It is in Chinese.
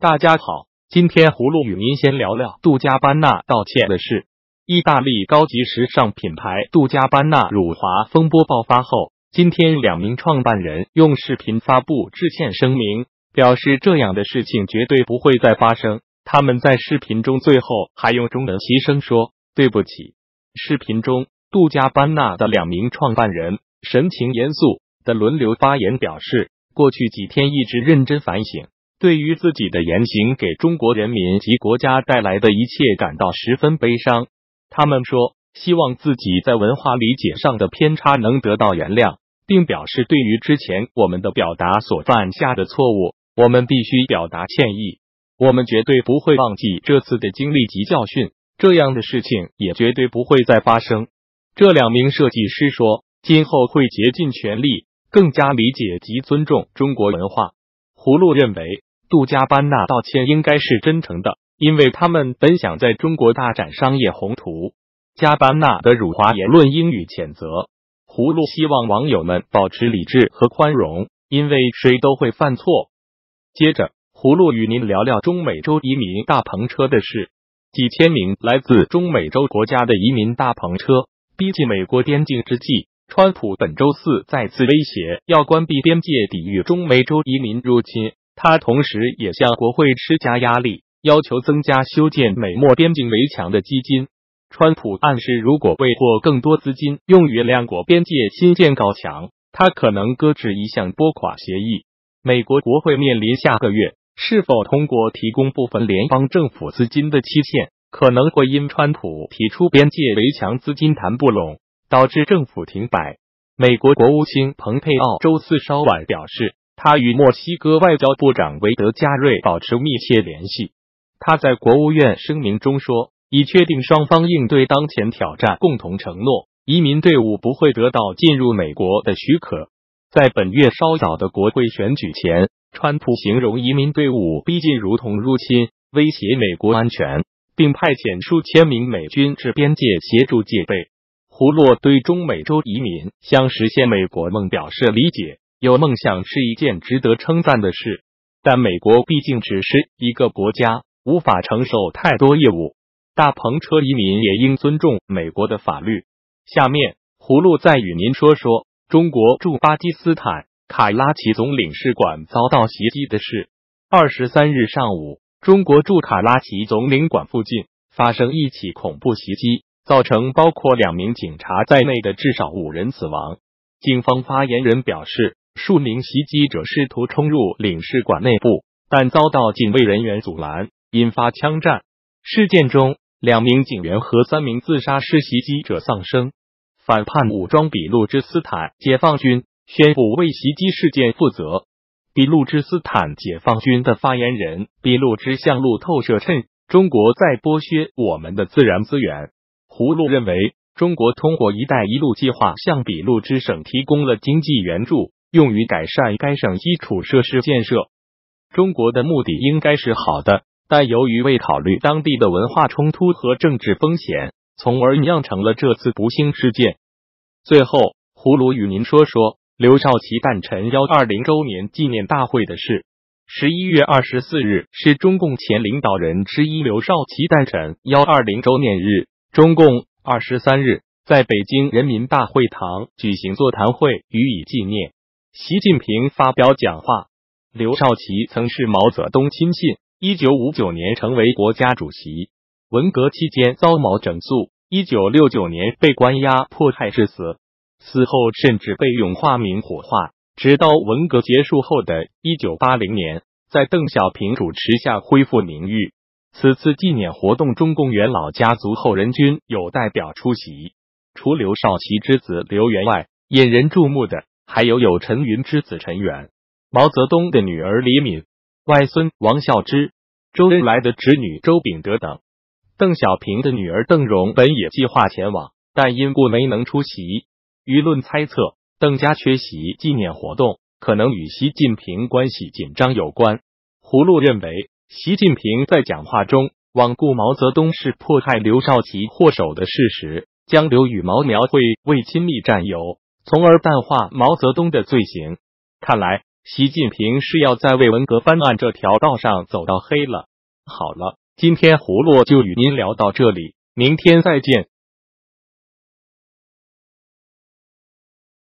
大家好，今天葫芦与您先聊聊杜嘉班纳道歉的事。意大利高级时尚品牌杜嘉班纳辱华风波爆发后，今天两名创办人用视频发布致歉声明，表示这样的事情绝对不会再发生。他们在视频中最后还用中文齐声说：“对不起。”视频中，杜嘉班纳的两名创办人神情严肃的轮流发言，表示过去几天一直认真反省。对于自己的言行给中国人民及国家带来的一切感到十分悲伤。他们说，希望自己在文化理解上的偏差能得到原谅，并表示对于之前我们的表达所犯下的错误，我们必须表达歉意。我们绝对不会忘记这次的经历及教训，这样的事情也绝对不会再发生。这两名设计师说，今后会竭尽全力，更加理解及尊重中国文化。葫芦认为。杜加班纳道歉应该是真诚的，因为他们本想在中国大展商业宏图。加班纳的辱华言论应予谴责。葫芦希望网友们保持理智和宽容，因为谁都会犯错。接着，葫芦与您聊聊中美洲移民大篷车的事。几千名来自中美洲国家的移民大篷车逼近美国边境之际，川普本周四再次威胁要关闭边界，抵御中美洲移民入侵。他同时也向国会施加压力，要求增加修建美墨边境围墙的基金。川普暗示，如果未获更多资金用于两国边界新建高墙，他可能搁置一项拨款协议。美国国会面临下个月是否通过提供部分联邦政府资金的期限，可能会因川普提出边界围墙资金谈不拢，导致政府停摆。美国国务卿蓬佩奥周四稍晚表示。他与墨西哥外交部长维德加瑞保持密切联系。他在国务院声明中说，已确定双方应对当前挑战，共同承诺移民队伍不会得到进入美国的许可。在本月稍早的国会选举前，川普形容移民队伍逼近如同入侵，威胁美国安全，并派遣数千名美军至边界协助戒备。胡洛对中美洲移民想实现美国梦表示理解。有梦想是一件值得称赞的事，但美国毕竟只是一个国家，无法承受太多业务。大篷车移民也应尊重美国的法律。下面，葫芦再与您说说中国驻巴基斯坦卡拉奇总领事馆遭到袭击的事。二十三日上午，中国驻卡拉奇总领馆附近发生一起恐怖袭击，造成包括两名警察在内的至少五人死亡。警方发言人表示。数名袭击者试图冲入领事馆内部，但遭到警卫人员阻拦，引发枪战。事件中，两名警员和三名自杀式袭击者丧生。反叛武装俾路支斯坦解放军宣布为袭击事件负责。俾路支斯坦解放军的发言人俾路支向路透社称：“中国在剥削我们的自然资源。”胡路认为，中国通过“一带一路”计划向俾路支省提供了经济援助。用于改善该省基础设施建设，中国的目的应该是好的，但由于未考虑当地的文化冲突和政治风险，从而酿成了这次不幸事件。最后，葫芦与您说说刘少奇诞辰幺二零周年纪念大会的事。十一月二十四日是中共前领导人之一刘少奇诞辰幺二零周年日，中共二十三日在北京人民大会堂举行座谈会予以纪念。习近平发表讲话。刘少奇曾是毛泽东亲信，一九五九年成为国家主席。文革期间遭毛整肃，一九六九年被关押迫害致死，死后甚至被用化名火化。直到文革结束后的一九八零年，在邓小平主持下恢复名誉。此次纪念活动，中共元老家族后人均有代表出席。除刘少奇之子刘源外，引人注目的。还有有陈云之子陈远、毛泽东的女儿李敏、外孙王孝之、周恩来的侄女周秉德等。邓小平的女儿邓蓉本也计划前往，但因故没能出席。舆论猜测，邓家缺席纪念活动，可能与习近平关系紧张有关。葫芦认为，习近平在讲话中罔顾毛泽东是迫害刘少奇祸首的事实，将刘与毛描绘为亲密战友。从而淡化毛泽东的罪行。看来，习近平是要在为文革翻案这条道上走到黑了。好了，今天葫芦就与您聊到这里，明天再见。